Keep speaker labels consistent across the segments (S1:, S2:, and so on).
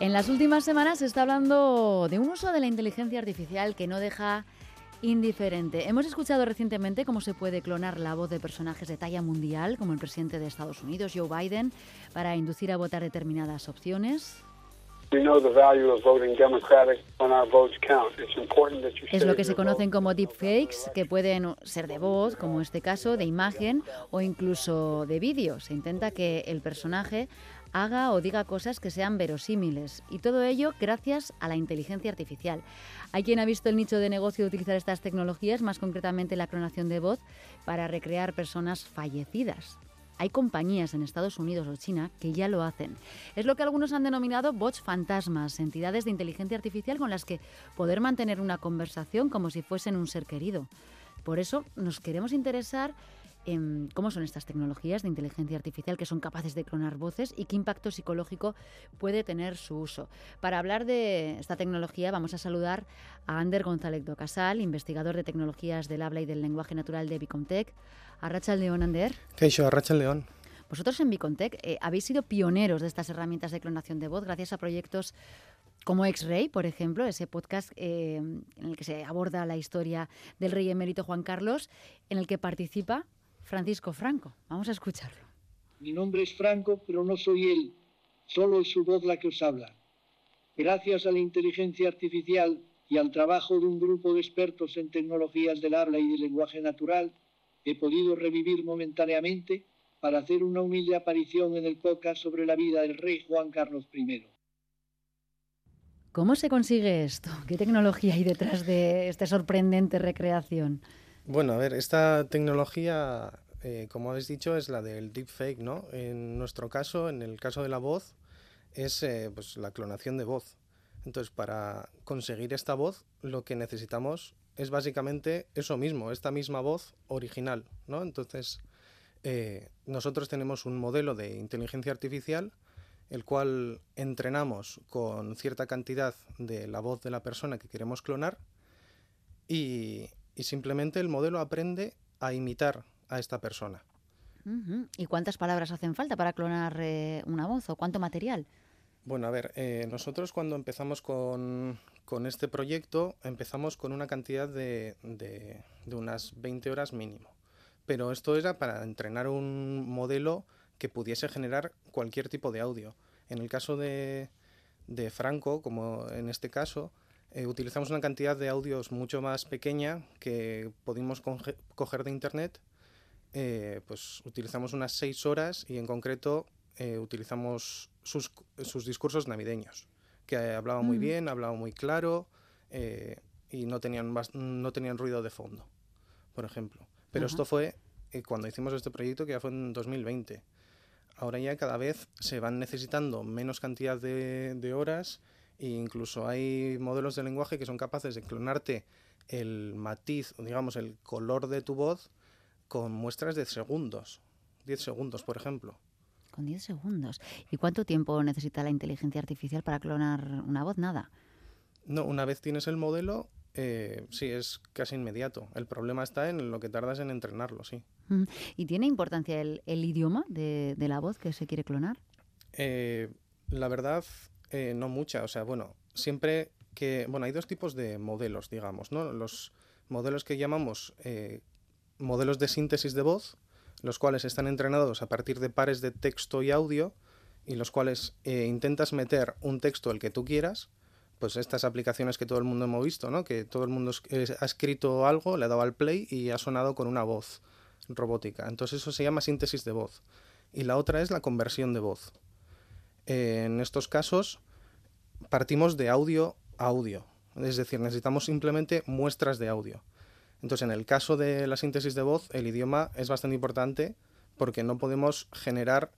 S1: En las últimas semanas se está hablando de un uso de la inteligencia artificial que no deja indiferente. Hemos escuchado recientemente cómo se puede clonar la voz de personajes de talla mundial, como el presidente de Estados Unidos, Joe Biden, para inducir a votar determinadas opciones. Es lo que se conocen como deepfakes, que pueden ser de voz, como este caso, de imagen o incluso de vídeo. Se intenta que el personaje haga o diga cosas que sean verosímiles. Y todo ello gracias a la inteligencia artificial. Hay quien ha visto el nicho de negocio de utilizar estas tecnologías, más concretamente la clonación de voz, para recrear personas fallecidas. Hay compañías en Estados Unidos o China que ya lo hacen. Es lo que algunos han denominado bots fantasmas, entidades de inteligencia artificial con las que poder mantener una conversación como si fuesen un ser querido. Por eso nos queremos interesar cómo son estas tecnologías de inteligencia artificial que son capaces de clonar voces y qué impacto psicológico puede tener su uso. Para hablar de esta tecnología vamos a saludar a Ander González do Casal, investigador de tecnologías del habla y del lenguaje natural de Bicontec. Arracha León, Ander.
S2: ¿Qué hecho? Arracha León.
S1: Vosotros en Bicontec eh, habéis sido pioneros de estas herramientas de clonación de voz gracias a proyectos como X-Ray, por ejemplo, ese podcast eh, en el que se aborda la historia del rey emérito Juan Carlos, en el que participa Francisco Franco. Vamos a escucharlo.
S3: Mi nombre es Franco, pero no soy él, solo es su voz la que os habla. Gracias a la inteligencia artificial y al trabajo de un grupo de expertos en tecnologías del habla y del lenguaje natural, he podido revivir momentáneamente para hacer una humilde aparición en el podcast sobre la vida del rey Juan Carlos I.
S1: ¿Cómo se consigue esto? ¿Qué tecnología hay detrás de esta sorprendente recreación?
S2: Bueno, a ver, esta tecnología, eh, como habéis dicho, es la del deepfake, ¿no? En nuestro caso, en el caso de la voz, es eh, pues, la clonación de voz. Entonces, para conseguir esta voz, lo que necesitamos es básicamente eso mismo, esta misma voz original, ¿no? Entonces, eh, nosotros tenemos un modelo de inteligencia artificial, el cual entrenamos con cierta cantidad de la voz de la persona que queremos clonar y y simplemente el modelo aprende a imitar a esta persona.
S1: ¿Y cuántas palabras hacen falta para clonar eh, una voz o cuánto material?
S2: Bueno, a ver, eh, nosotros cuando empezamos con, este proyecto empezamos con una cantidad de, de, unas 20 horas mínimo. Pero esto era para entrenar un modelo que pudiese generar cualquier tipo de audio. En el caso de, de Franco, como en este caso, eh, utilizamos una cantidad de audios mucho más pequeña que pudimos coger de internet. Eh, pues utilizamos unas seis horas y en concreto eh, utilizamos sus, sus, discursos navideños, que hablaba muy mm. bien, hablaba muy claro y no tenían, no tenían ruido de fondo, por ejemplo. Pero esto fue cuando hicimos este proyecto, que ya fue en 2020. Ahora ya cada vez se van necesitando menos cantidad de, de horas e incluso hay modelos de lenguaje que son capaces de clonarte el matiz, digamos, el color de tu voz con muestras de segundos. 10 segundos, por ejemplo.
S1: Con 10 segundos. ¿Y cuánto tiempo necesita la inteligencia artificial para clonar una voz? Nada.
S2: No, una vez tienes el modelo, eh, sí, es casi inmediato. El problema está en lo que tardas en entrenarlo, sí.
S1: Mm. ¿Y tiene importancia el, idioma de, la voz que se quiere clonar?
S2: Eh, la verdad, eh, no mucha, o sea, bueno, siempre que, bueno, hay dos tipos de modelos, digamos, ¿no? Los modelos que llamamos eh, modelos de síntesis de voz, los cuales están entrenados a partir de pares de texto y audio, y los cuales eh, intentas meter un texto el que tú quieras, pues estas aplicaciones que todo el mundo hemos visto, ¿no? Que todo el mundo ha escrito algo, le ha dado al play y ha sonado con una voz robótica. Entonces eso se llama síntesis de voz. Y la otra es la conversión de voz en estos casos partimos de audio a audio, es decir, necesitamos simplemente muestras de audio. Entonces, en el caso de la síntesis de voz, el idioma es bastante importante porque no podemos generar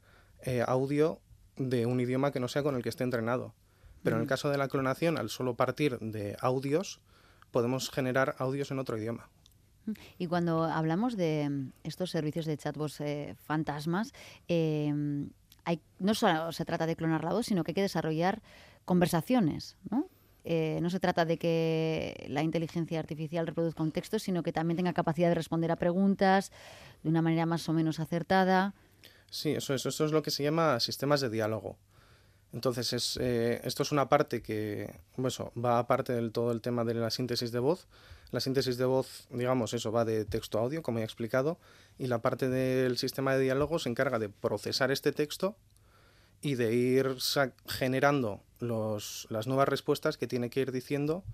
S2: eh, audio de un idioma que no sea con el que esté entrenado. Pero en el caso de la clonación, al solo partir de audios, podemos generar audios en otro idioma.
S1: Y cuando hablamos de estos servicios de chatbots eh, fantasmas, eh, no solo se trata de clonar la voz, sino que hay que desarrollar conversaciones, ¿no? Eh, no se trata de que la inteligencia artificial reproduzca un texto, sino que también tenga capacidad de responder a preguntas de una manera más o menos acertada.
S2: Sí, eso es, eso es lo que se llama sistemas de diálogo. Entonces, es, eh, esto es una parte que bueno, va aparte del todo el tema de la síntesis de voz. La síntesis de voz, digamos, eso va de texto a audio, como he explicado, y la parte del sistema de diálogo se encarga de procesar este texto y de ir generando los, las nuevas respuestas que tiene que ir diciendo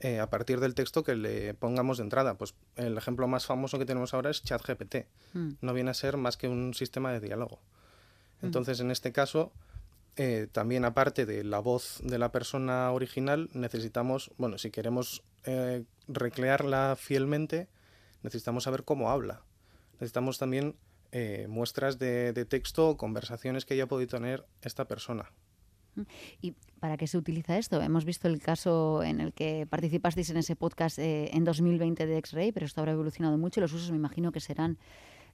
S2: eh, a partir del texto que le pongamos de entrada. Pues el ejemplo más famoso que tenemos ahora es ChatGPT. Mm. No viene a ser más que un sistema de diálogo. Mm. Entonces, en este caso, eh, también aparte de la voz de la persona original, necesitamos, bueno, si queremos eh, recrearla fielmente, necesitamos saber cómo habla. Necesitamos también muestras de, de texto o conversaciones que haya podido tener esta persona.
S1: ¿Y para qué se utiliza esto? Hemos visto el caso en el que participasteis en ese podcast eh, en 2020 de X-Ray, pero esto habrá evolucionado mucho y los usos me imagino que serán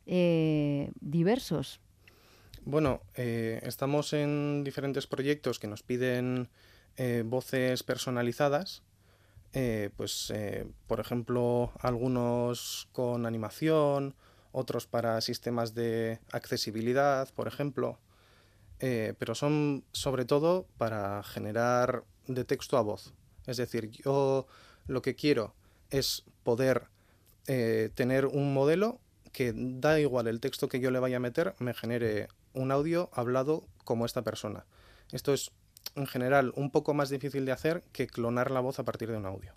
S1: eh, diversos.
S2: Bueno, eh, estamos en diferentes proyectos que nos piden voces personalizadas. pues, por ejemplo, algunos con animación, otros para sistemas de accesibilidad, por ejemplo. Eh, pero son sobre todo para generar de texto a voz. Es decir, yo lo que quiero es poder eh, tener un modelo que da igual el texto que yo le vaya a meter, me genere un audio hablado como esta persona. Esto es en general un poco más difícil de hacer que clonar la voz a partir de un audio.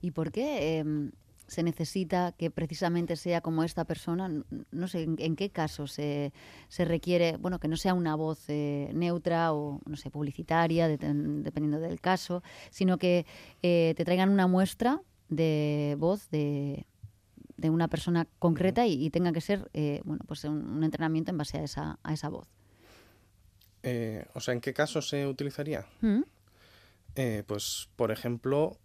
S1: ¿Y por qué em, se necesita que precisamente sea como esta persona? No sé, ¿en, qué caso se, se, requiere, bueno, que no sea una voz eh, neutra o, no sé, publicitaria, dependiendo del caso, sino que eh, te traigan una muestra de voz de, de una persona concreta y, tenga que ser, eh, bueno, pues un, entrenamiento en base a esa, a esa voz?
S2: o sea, ¿en qué caso se utilizaría? ¿Mm? pues, por ejemplo,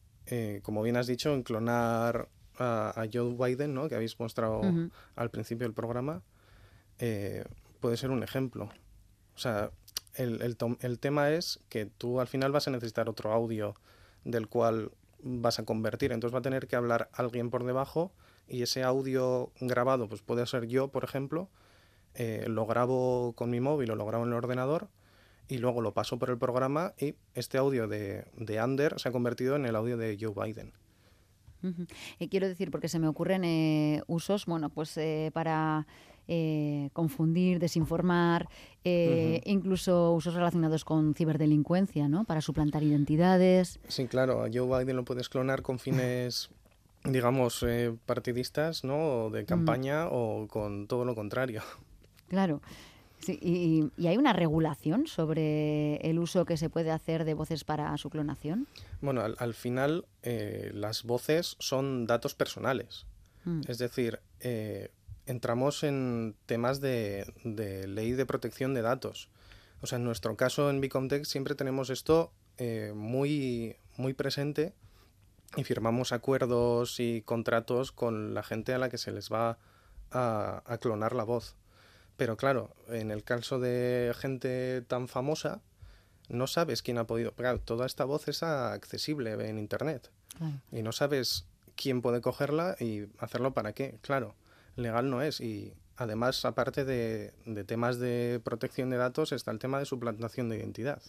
S2: como bien has dicho, en clonar a, Joe Biden, ¿no? que habéis mostrado al principio del programa, eh, puede ser un ejemplo. O sea, el, el, el, tema es que tú al final vas a necesitar otro audio del cual vas a convertir. Entonces va a tener que hablar alguien por debajo y ese audio grabado, pues puede ser yo, por ejemplo, eh, lo grabo con mi móvil o lo grabo en el ordenador y luego lo paso por el programa y este audio de, de Ander se ha convertido en el audio de Joe Biden.
S1: Y quiero decir, porque se me ocurren eh, usos, bueno, pues eh, para eh, confundir, desinformar, incluso usos relacionados con ciberdelincuencia, ¿no? Para suplantar identidades.
S2: Sí, claro, a Joe Biden lo puedes clonar con fines digamos, partidistas, ¿no? O de campaña o con todo lo contrario.
S1: Claro y, hay una regulación sobre el uso que se puede hacer de voces para su clonación?
S2: Bueno, al, final eh, las voces son datos personales. Mm. Es decir, eh, entramos en temas de, ley de protección de datos. O sea, en nuestro caso en Bicomtech siempre tenemos esto eh, muy, muy presente y firmamos acuerdos y contratos con la gente a la que se les va a clonar la voz. Pero claro, en el caso de gente tan famosa, no sabes quién ha podido. Claro, toda esta voz es accesible en Internet. Y no sabes quién puede cogerla y hacerlo para qué. Claro, legal no es. Y además, aparte de, temas de protección de datos, está el tema de suplantación de identidad.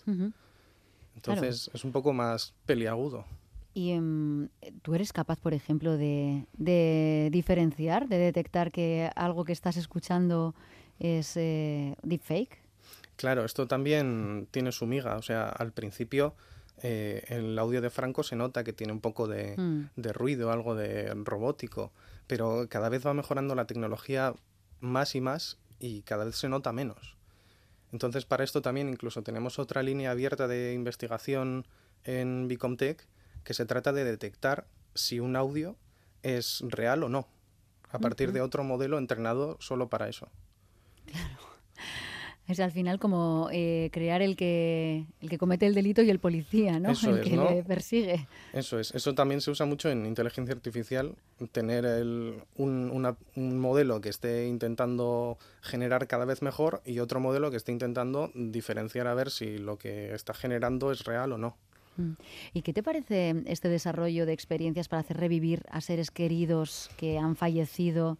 S2: Entonces, es un poco más peliagudo.
S1: ¿Y em, tú eres capaz, por ejemplo, de, de diferenciar, de detectar que algo que estás escuchando es eh, deepfake.
S2: Claro, esto también tiene su miga. O sea, al principio eh, el audio de Franco se nota que tiene un poco de, mm. de, ruido, algo de robótico, pero cada vez va mejorando la tecnología más y más y cada vez se nota menos. Entonces, para esto también incluso tenemos otra línea abierta de investigación en Bicomtech que se trata de detectar si un audio es real o no, a partir de otro modelo entrenado solo para eso.
S1: Claro. Es al final como eh, crear el que, el que comete el delito y el policía, ¿no? el que le persigue.
S2: Eso es. Eso también se usa mucho en inteligencia artificial, tener el, un, un, modelo que esté intentando generar cada vez mejor y otro modelo que esté intentando diferenciar a ver si lo que está generando es real o no.
S1: Mm. ¿Y qué te parece este desarrollo de experiencias para hacer revivir a seres queridos que han fallecido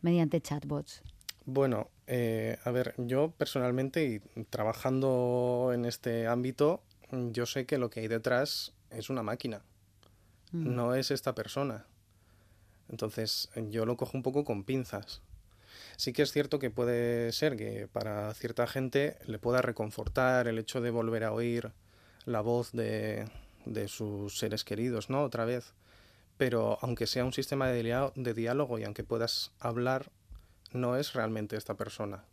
S1: mediante chatbots?
S2: Bueno, eh, a ver, yo personalmente y trabajando en este ámbito, yo sé que lo que hay detrás es una máquina, mm. no es esta persona. Entonces yo lo cojo un poco con pinzas. Sí que es cierto que puede ser que para cierta gente le pueda reconfortar el hecho de volver a oír la voz de, de sus seres queridos, ¿no? Otra vez. Pero aunque sea un sistema de, de diálogo y aunque puedas hablar, no es realmente esta persona.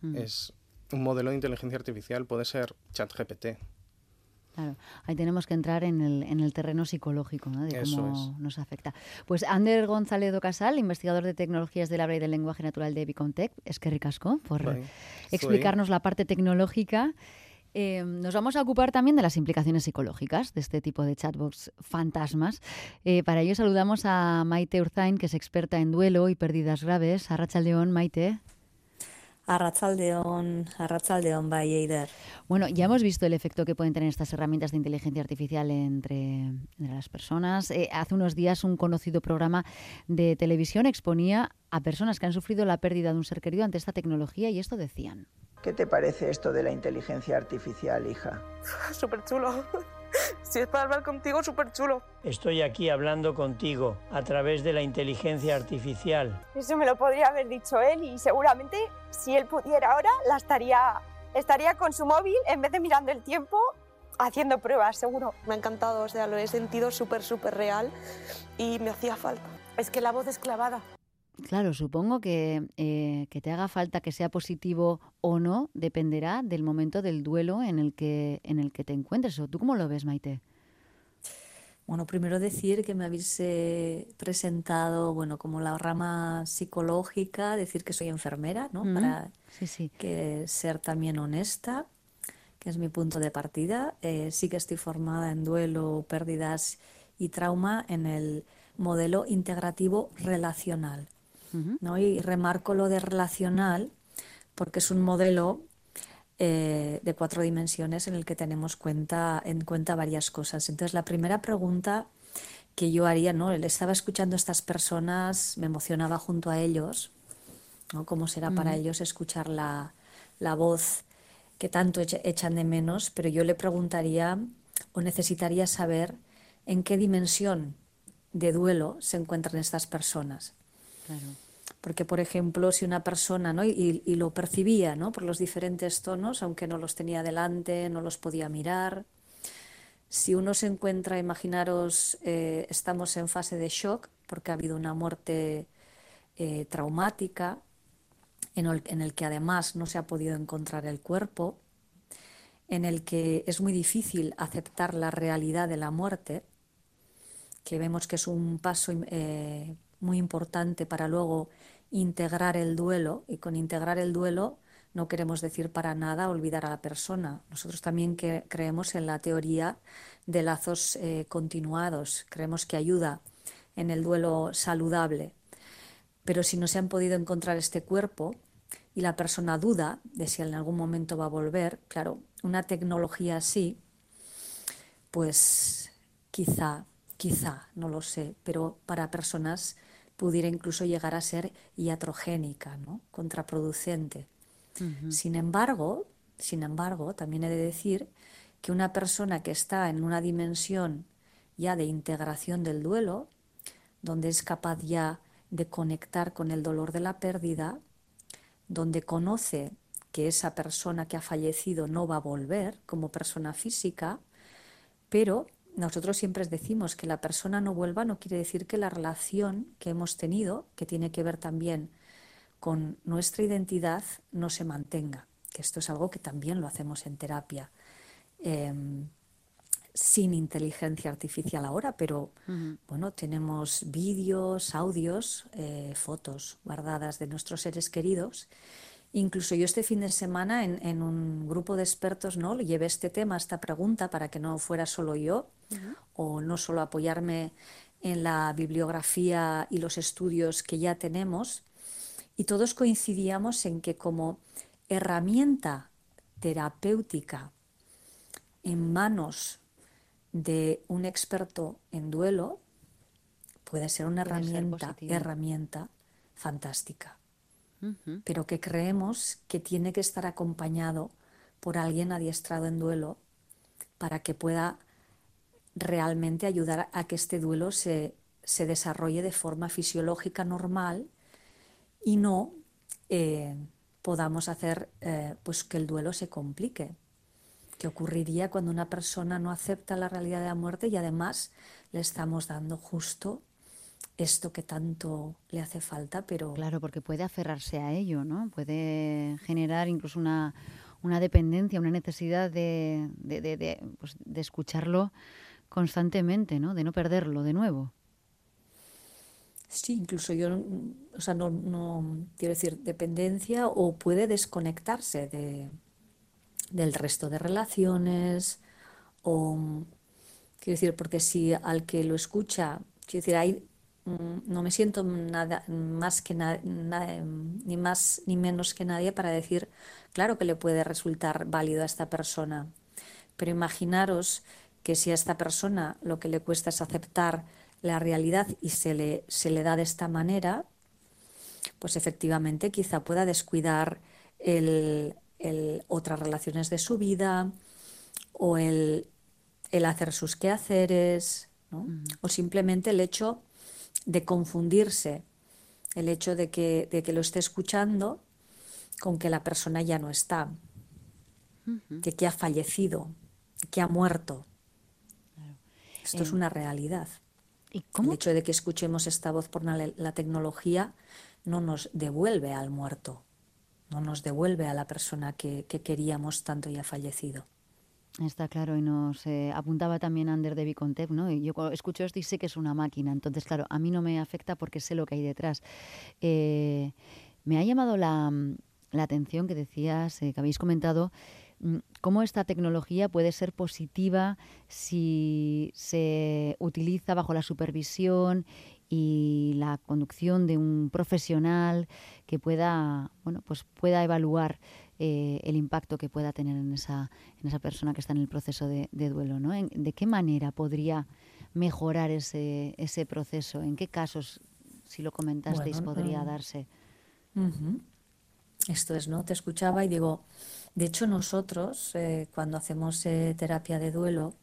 S2: Mm. Es un modelo de inteligencia artificial, puede ser ChatGPT.
S1: Claro, ahí tenemos que entrar en el, en el terreno psicológico, ¿no? de cómo nos afecta. Pues Ander González Casal, investigador de tecnologías del habla y del lenguaje natural de Bicontec, es que ricasco por explicarnos la parte tecnológica. Eh, nos vamos a ocupar también de las implicaciones psicológicas de este tipo de chatbots fantasmas. Eh, para ello saludamos a Maite Urzain, que es experta en duelo y pérdidas graves. A León, Maite.
S4: Arrachaldeón, Arrachaldeón, Eider.
S1: Bueno, ya hemos visto el efecto que pueden tener estas herramientas de inteligencia artificial entre, las personas. Eh, hace unos días un conocido programa de televisión exponía a personas que han sufrido la pérdida de un ser querido ante esta tecnología y esto decían.
S5: ¿Qué te parece esto de la inteligencia artificial, hija?
S6: Súper chulo. Si es para hablar contigo, súper chulo.
S7: Estoy aquí hablando contigo a través de la inteligencia artificial.
S6: Eso me lo podría haber dicho él y seguramente si él pudiera ahora, la estaría, estaría con su móvil en vez de mirando el tiempo haciendo pruebas, seguro. Me ha encantado, o sea, lo he sentido súper, súper real y me hacía falta. Es que la voz es clavada.
S1: Claro, supongo que, eh, que te haga falta que sea positivo o no dependerá del momento del duelo en el que, en el que te encuentres. ¿O tú cómo lo ves, Maite?
S4: Bueno, primero decir que me habéis eh, presentado, bueno, como la rama psicológica, decir que soy enfermera, ¿no? Para que ser también honesta, que es mi punto de partida. Eh, sí que estoy formada en duelo, pérdidas y trauma en el modelo integrativo relacional. ¿No? Y remarco lo de relacional porque es un modelo eh, de cuatro dimensiones en el que tenemos cuenta, en cuenta varias cosas. Entonces, la primera pregunta que yo haría, ¿no? Le estaba escuchando a estas personas, me emocionaba junto a ellos, ¿no? ¿Cómo será para ellos escuchar la, la voz que tanto echan de menos? Pero yo le preguntaría o necesitaría saber en qué dimensión de duelo se encuentran estas personas. Claro. Porque, por ejemplo, si una persona, ¿no? y, lo percibía ¿no? por los diferentes tonos, aunque no los tenía delante, no los podía mirar, si uno se encuentra, imaginaros, eh, estamos en fase de shock porque ha habido una muerte eh, traumática, en el, que además no se ha podido encontrar el cuerpo, en el que es muy difícil aceptar la realidad de la muerte, que vemos que es un paso eh, muy importante para luego integrar el duelo y con integrar el duelo no queremos decir para nada olvidar a la persona. Nosotros también que creemos en la teoría de lazos eh, continuados, creemos que ayuda en el duelo saludable. Pero si no se han podido encontrar este cuerpo y la persona duda de si en algún momento va a volver, claro, una tecnología así, pues quizá, quizá, no lo sé, pero para personas pudiera incluso llegar a ser iatrogénica, ¿no? contraproducente. Sin embargo, sin embargo, también he de decir que una persona que está en una dimensión ya de integración del duelo, donde es capaz ya de conectar con el dolor de la pérdida, donde conoce que esa persona que ha fallecido no va a volver como persona física, pero nosotros siempre decimos que la persona no vuelva no quiere decir que la relación que hemos tenido, que tiene que ver también con nuestra identidad, no se mantenga. Que esto es algo que también lo hacemos en terapia. Em, sin inteligencia artificial ahora, pero bueno, tenemos vídeos, audios, eh, fotos guardadas de nuestros seres queridos Incluso yo este fin de semana en, un grupo de expertos no le llevé este tema, esta pregunta, para que no fuera solo yo o no solo apoyarme en la bibliografía y los estudios que ya tenemos. Y todos coincidíamos en que como herramienta terapéutica en manos de un experto en duelo puede ser una herramienta, herramienta fantástica. pero que creemos que tiene que estar acompañado por alguien adiestrado en duelo para que pueda realmente ayudar a que este duelo se, desarrolle de forma fisiológica normal y no eh, podamos hacer eh, pues que el duelo se complique. ¿Qué ocurriría cuando una persona no acepta la realidad de la muerte y además le estamos dando justo esto que tanto le hace falta, pero...
S1: Claro, porque puede aferrarse a ello, ¿no? Puede generar incluso una, una dependencia, una necesidad de, de, de, pues, de, escucharlo constantemente, ¿no? De no perderlo de nuevo.
S4: Sí, incluso yo, o sea, no, no quiero decir dependencia o puede desconectarse de, del resto de relaciones o quiero decir porque si al que lo escucha quiero decir hay Mm, no me siento nada más que ni más ni menos que nadie para decir, claro que le puede resultar válido a esta persona, pero imaginaros que si a esta persona lo que le cuesta es aceptar la realidad y se le, se le da de esta manera, pues efectivamente quizá pueda descuidar el, otras relaciones de su vida o el, hacer sus quehaceres, o simplemente el hecho de confundirse el hecho de que, de que lo esté escuchando con que la persona ya no está, de que ha fallecido, que ha muerto. Esto es una realidad. ¿Y El hecho de que escuchemos esta voz por la tecnología no nos devuelve al muerto, no nos devuelve a la persona que, que queríamos tanto y ha fallecido.
S1: Está claro, y nos eh, apuntaba también Ander de Vicontep, ¿no? Y yo escucho esto y sé que es una máquina, entonces, claro, a mí no me afecta porque sé lo que hay detrás. Eh, me ha llamado la, atención que decías, eh, que habéis comentado, cómo esta tecnología puede ser positiva si se utiliza bajo la supervisión y la conducción de un profesional que pueda, bueno, pues pueda evaluar eh, el impacto que pueda tener en esa, en esa persona que está en el proceso de, duelo. ¿no? ¿De qué manera podría mejorar ese, ese proceso? ¿En qué casos, si lo comentasteis, podría mm, darse?
S4: Esto es, ¿no? Te escuchaba y digo, de hecho nosotros eh, cuando hacemos eh, terapia de duelo,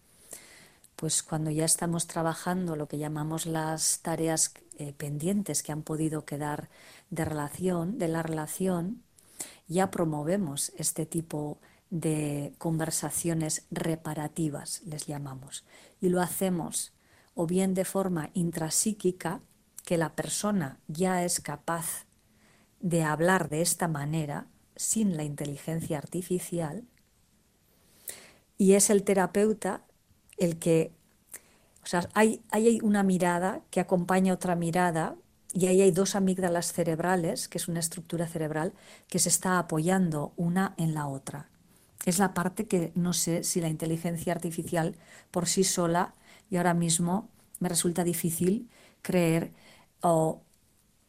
S4: pues cuando ya estamos trabajando lo que llamamos las tareas pendientes que han podido quedar de relación, de la relación, ya promovemos este tipo de conversaciones reparativas, les llamamos, y lo hacemos o bien de forma intrapsíquica, que la persona ya es capaz de hablar de esta manera sin la inteligencia artificial, y es el terapeuta el que, o sea, hay, hay una mirada que acompaña otra mirada y ahí hay dos amígdalas cerebrales, que es una estructura cerebral, que se está apoyando una en la otra. Es la parte que no sé si la inteligencia artificial por sí sola, y ahora mismo me resulta difícil creer o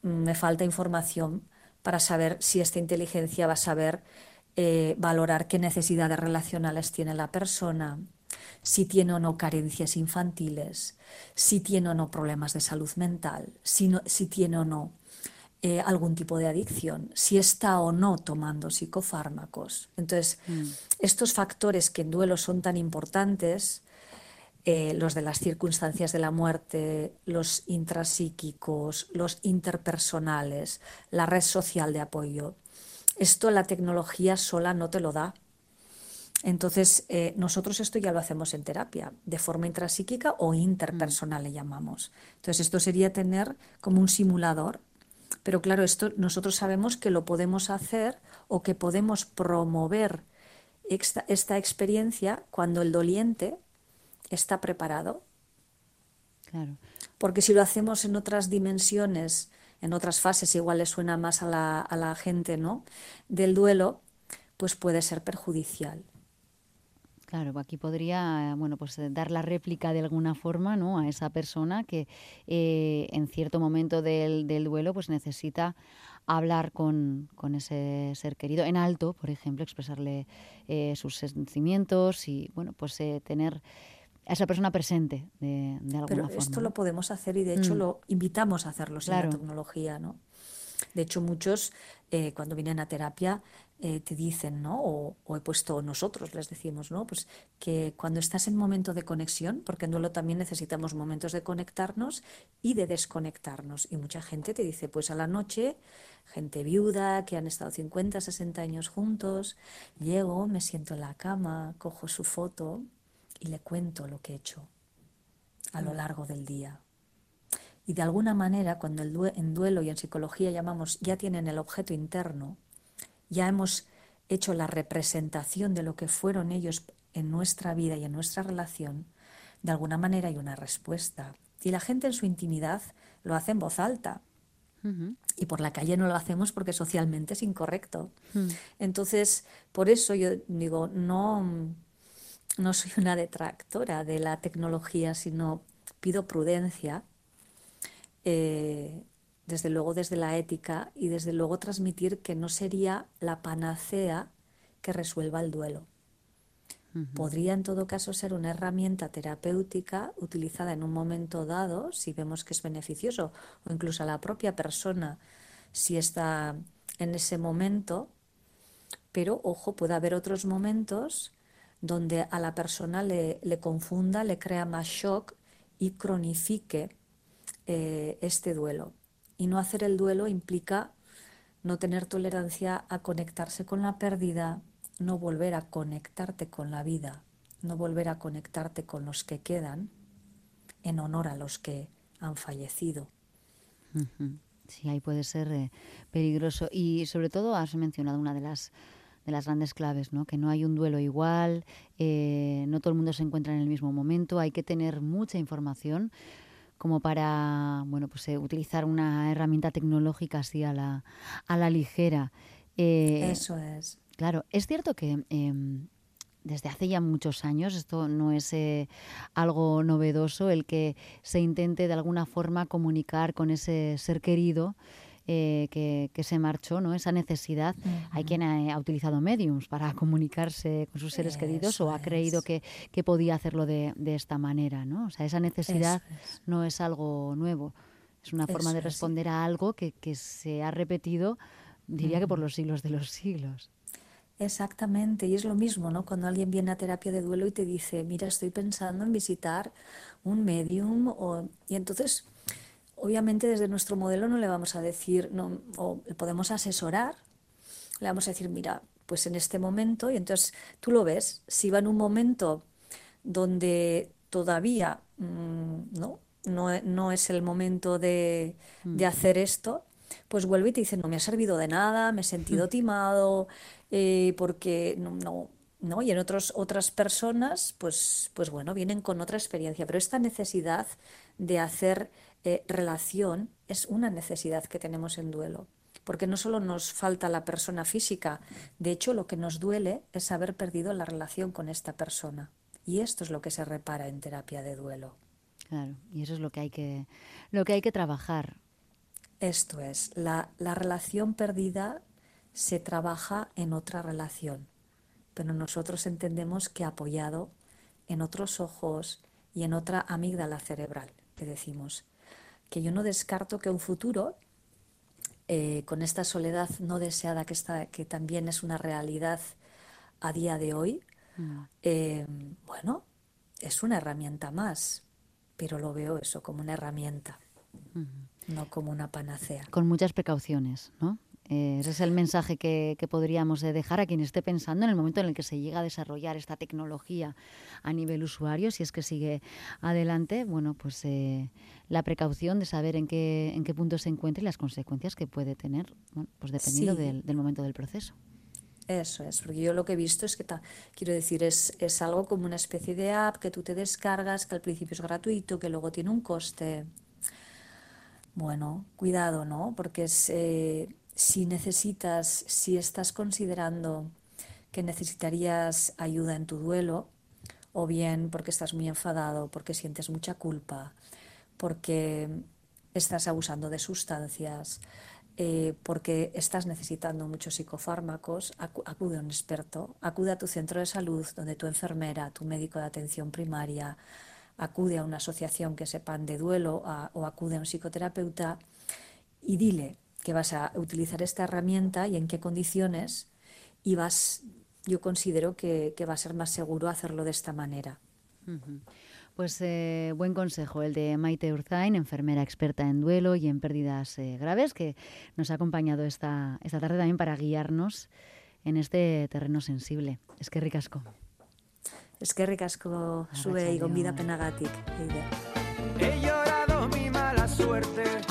S4: me falta información para saber si esta inteligencia va a saber eh, valorar qué necesidades relacionales tiene la persona, si tiene o no carencias infantiles, si tiene o no problemas de salud mental, si, si tiene o no eh, algún tipo de adicción, si está o no tomando psicofármacos. Entonces, mm. estos factores que en duelo son tan importantes, eh, los de las circunstancias de la muerte, los intrapsíquicos, los interpersonales, la red social de apoyo, esto la tecnología sola no te lo da. Entonces, eh, nosotros esto ya lo hacemos en terapia, de forma intrapsíquica o interpersonal le llamamos. Entonces, esto sería tener como un simulador, pero claro, esto nosotros sabemos que lo podemos hacer o que podemos promover esta, esta experiencia cuando el doliente está preparado. Claro. Porque si lo hacemos en otras dimensiones, en otras fases, igual le suena más a la, a la gente, ¿no? Del duelo, pues puede ser perjudicial.
S1: Claro, aquí podría, bueno, pues eh, dar la réplica de alguna forma, ¿no? A esa persona que eh, en cierto momento del, duelo, pues necesita hablar con, ese ser querido en alto, por ejemplo, expresarle eh, sus sentimientos y, bueno, pues tener a esa persona presente de, alguna
S4: Pero esto lo podemos hacer y de hecho mm. lo invitamos a hacerlo sin la tecnología, ¿no? De hecho, muchos eh, cuando vienen a terapia eh, te dicen, ¿no? O, he puesto nosotros, les decimos, ¿no? Pues que cuando estás en momento de conexión, porque en duelo también necesitamos momentos de conectarnos y de desconectarnos. Y mucha gente te dice, pues a la noche, gente viuda, que han estado 50, 60 años juntos, llego, me siento en la cama, cojo su foto y le cuento lo que he hecho a lo mm. largo del día. Y de alguna manera, cuando el en duelo y en psicología llamamos, ya tienen el objeto interno, ya hemos hecho la representación de lo que fueron ellos en nuestra vida y en nuestra relación, de alguna manera hay una respuesta. Y la gente en su intimidad lo hace en voz alta. Y por la calle no lo hacemos porque socialmente es incorrecto. Mm. Entonces, por eso yo digo, no, no soy una detractora de la tecnología, sino pido prudencia eh, desde luego desde la ética y desde luego transmitir que no sería la panacea que resuelva el duelo. Podría en todo caso ser una herramienta terapéutica utilizada en un momento dado si vemos que es beneficioso o incluso a la propia persona si está en ese momento, pero ojo, puede haber otros momentos donde a la persona le, confunda, le crea más shock y cronifique eh, este duelo. Y no hacer el duelo implica no tener tolerancia a conectarse con la pérdida, no volver a conectarte con la vida, no volver a conectarte con los que quedan en honor a los que han fallecido.
S1: Sí, ahí puede ser eh, peligroso. Y sobre todo has mencionado una de las de las grandes claves, ¿no? que no hay un duelo igual, eh, no todo el mundo se encuentra en el mismo momento, hay que tener mucha información como para bueno, pues, eh, utilizar una herramienta tecnológica así a la, a la ligera.
S4: Eh, Eso es.
S1: Claro, es cierto que em, desde hace ya muchos años, esto no es eh, algo novedoso, el que se intente de alguna forma comunicar con ese ser querido eh, que, se marchó, ¿no? Esa necesidad. Hay quien ha, utilizado mediums para comunicarse con sus seres queridos o ha creído que, podía hacerlo de, esta manera, ¿no? O sea, esa necesidad no es algo nuevo. Es una forma de responder a algo que, se ha repetido, diría que por los siglos de los siglos.
S4: Exactamente, y es lo mismo, ¿no? Cuando alguien viene a terapia de duelo y te dice, mira, estoy pensando en visitar un medium, o... y entonces Obviamente desde nuestro modelo no le vamos a decir, no, o podemos asesorar, le vamos a decir, mira, pues en este momento, y entonces tú lo ves, si va en un momento donde todavía mm, no, no, es el momento de, mm. hacer esto, pues vuelve y te dice, no me ha servido de nada, me he sentido mm. timado, eh, porque no, no, y en otros, otras personas, pues, pues bueno, vienen con otra experiencia, pero esta necesidad de hacer eh, relación es una necesidad que tenemos en duelo, porque no solo nos falta la persona física, de hecho lo que nos duele es haber perdido la relación con esta persona. Y esto es lo que se repara en terapia de duelo.
S1: Claro, y eso es lo que hay que, lo que, hay que trabajar.
S4: Esto es, la, la relación perdida se trabaja en otra relación, pero nosotros entendemos que apoyado en otros ojos y en otra amígdala cerebral, que decimos que yo no descarto que un futuro, eh, con esta soledad no deseada que, está, que también es una realidad a día de hoy, mm. eh, bueno, es una herramienta más, pero lo veo eso como una herramienta, no como una panacea.
S1: Con muchas precauciones, ¿no? Eh, ese es el mensaje que, podríamos dejar a quien esté pensando en el momento en el que se llega a desarrollar esta tecnología a nivel usuario, si es que sigue adelante, bueno, pues eh, la precaución de saber en qué, en qué punto se encuentra y las consecuencias que puede tener, pues dependiendo del, momento del proceso.
S4: Eso es, porque yo lo que he visto es que, quiero decir, es, es algo como una especie de app que tú te descargas, que al principio es gratuito, que luego tiene un coste. Bueno, cuidado, ¿no? Porque es, eh, si necesitas, si estás considerando que necesitarías ayuda en tu duelo, o bien porque estás muy enfadado, porque sientes mucha culpa, porque estás abusando de sustancias, eh, porque estás necesitando muchos psicofármacos, acude a un experto, acude a tu centro de salud, donde tu enfermera, tu médico de atención primaria, acude a una asociación que sepan de duelo o acude a un psicoterapeuta y dile, que vas a utilizar esta herramienta y en qué condiciones y vas, yo considero que, va a ser más seguro hacerlo de esta manera.
S1: Pues eh, buen consejo el de Maite Urzain, enfermera experta en duelo y en pérdidas eh, graves, que nos ha acompañado esta, esta tarde también para guiarnos en este terreno sensible. Es que ricasco.
S4: Es que ricasco sube y con vida penagatic.
S8: He llorado mi mala suerte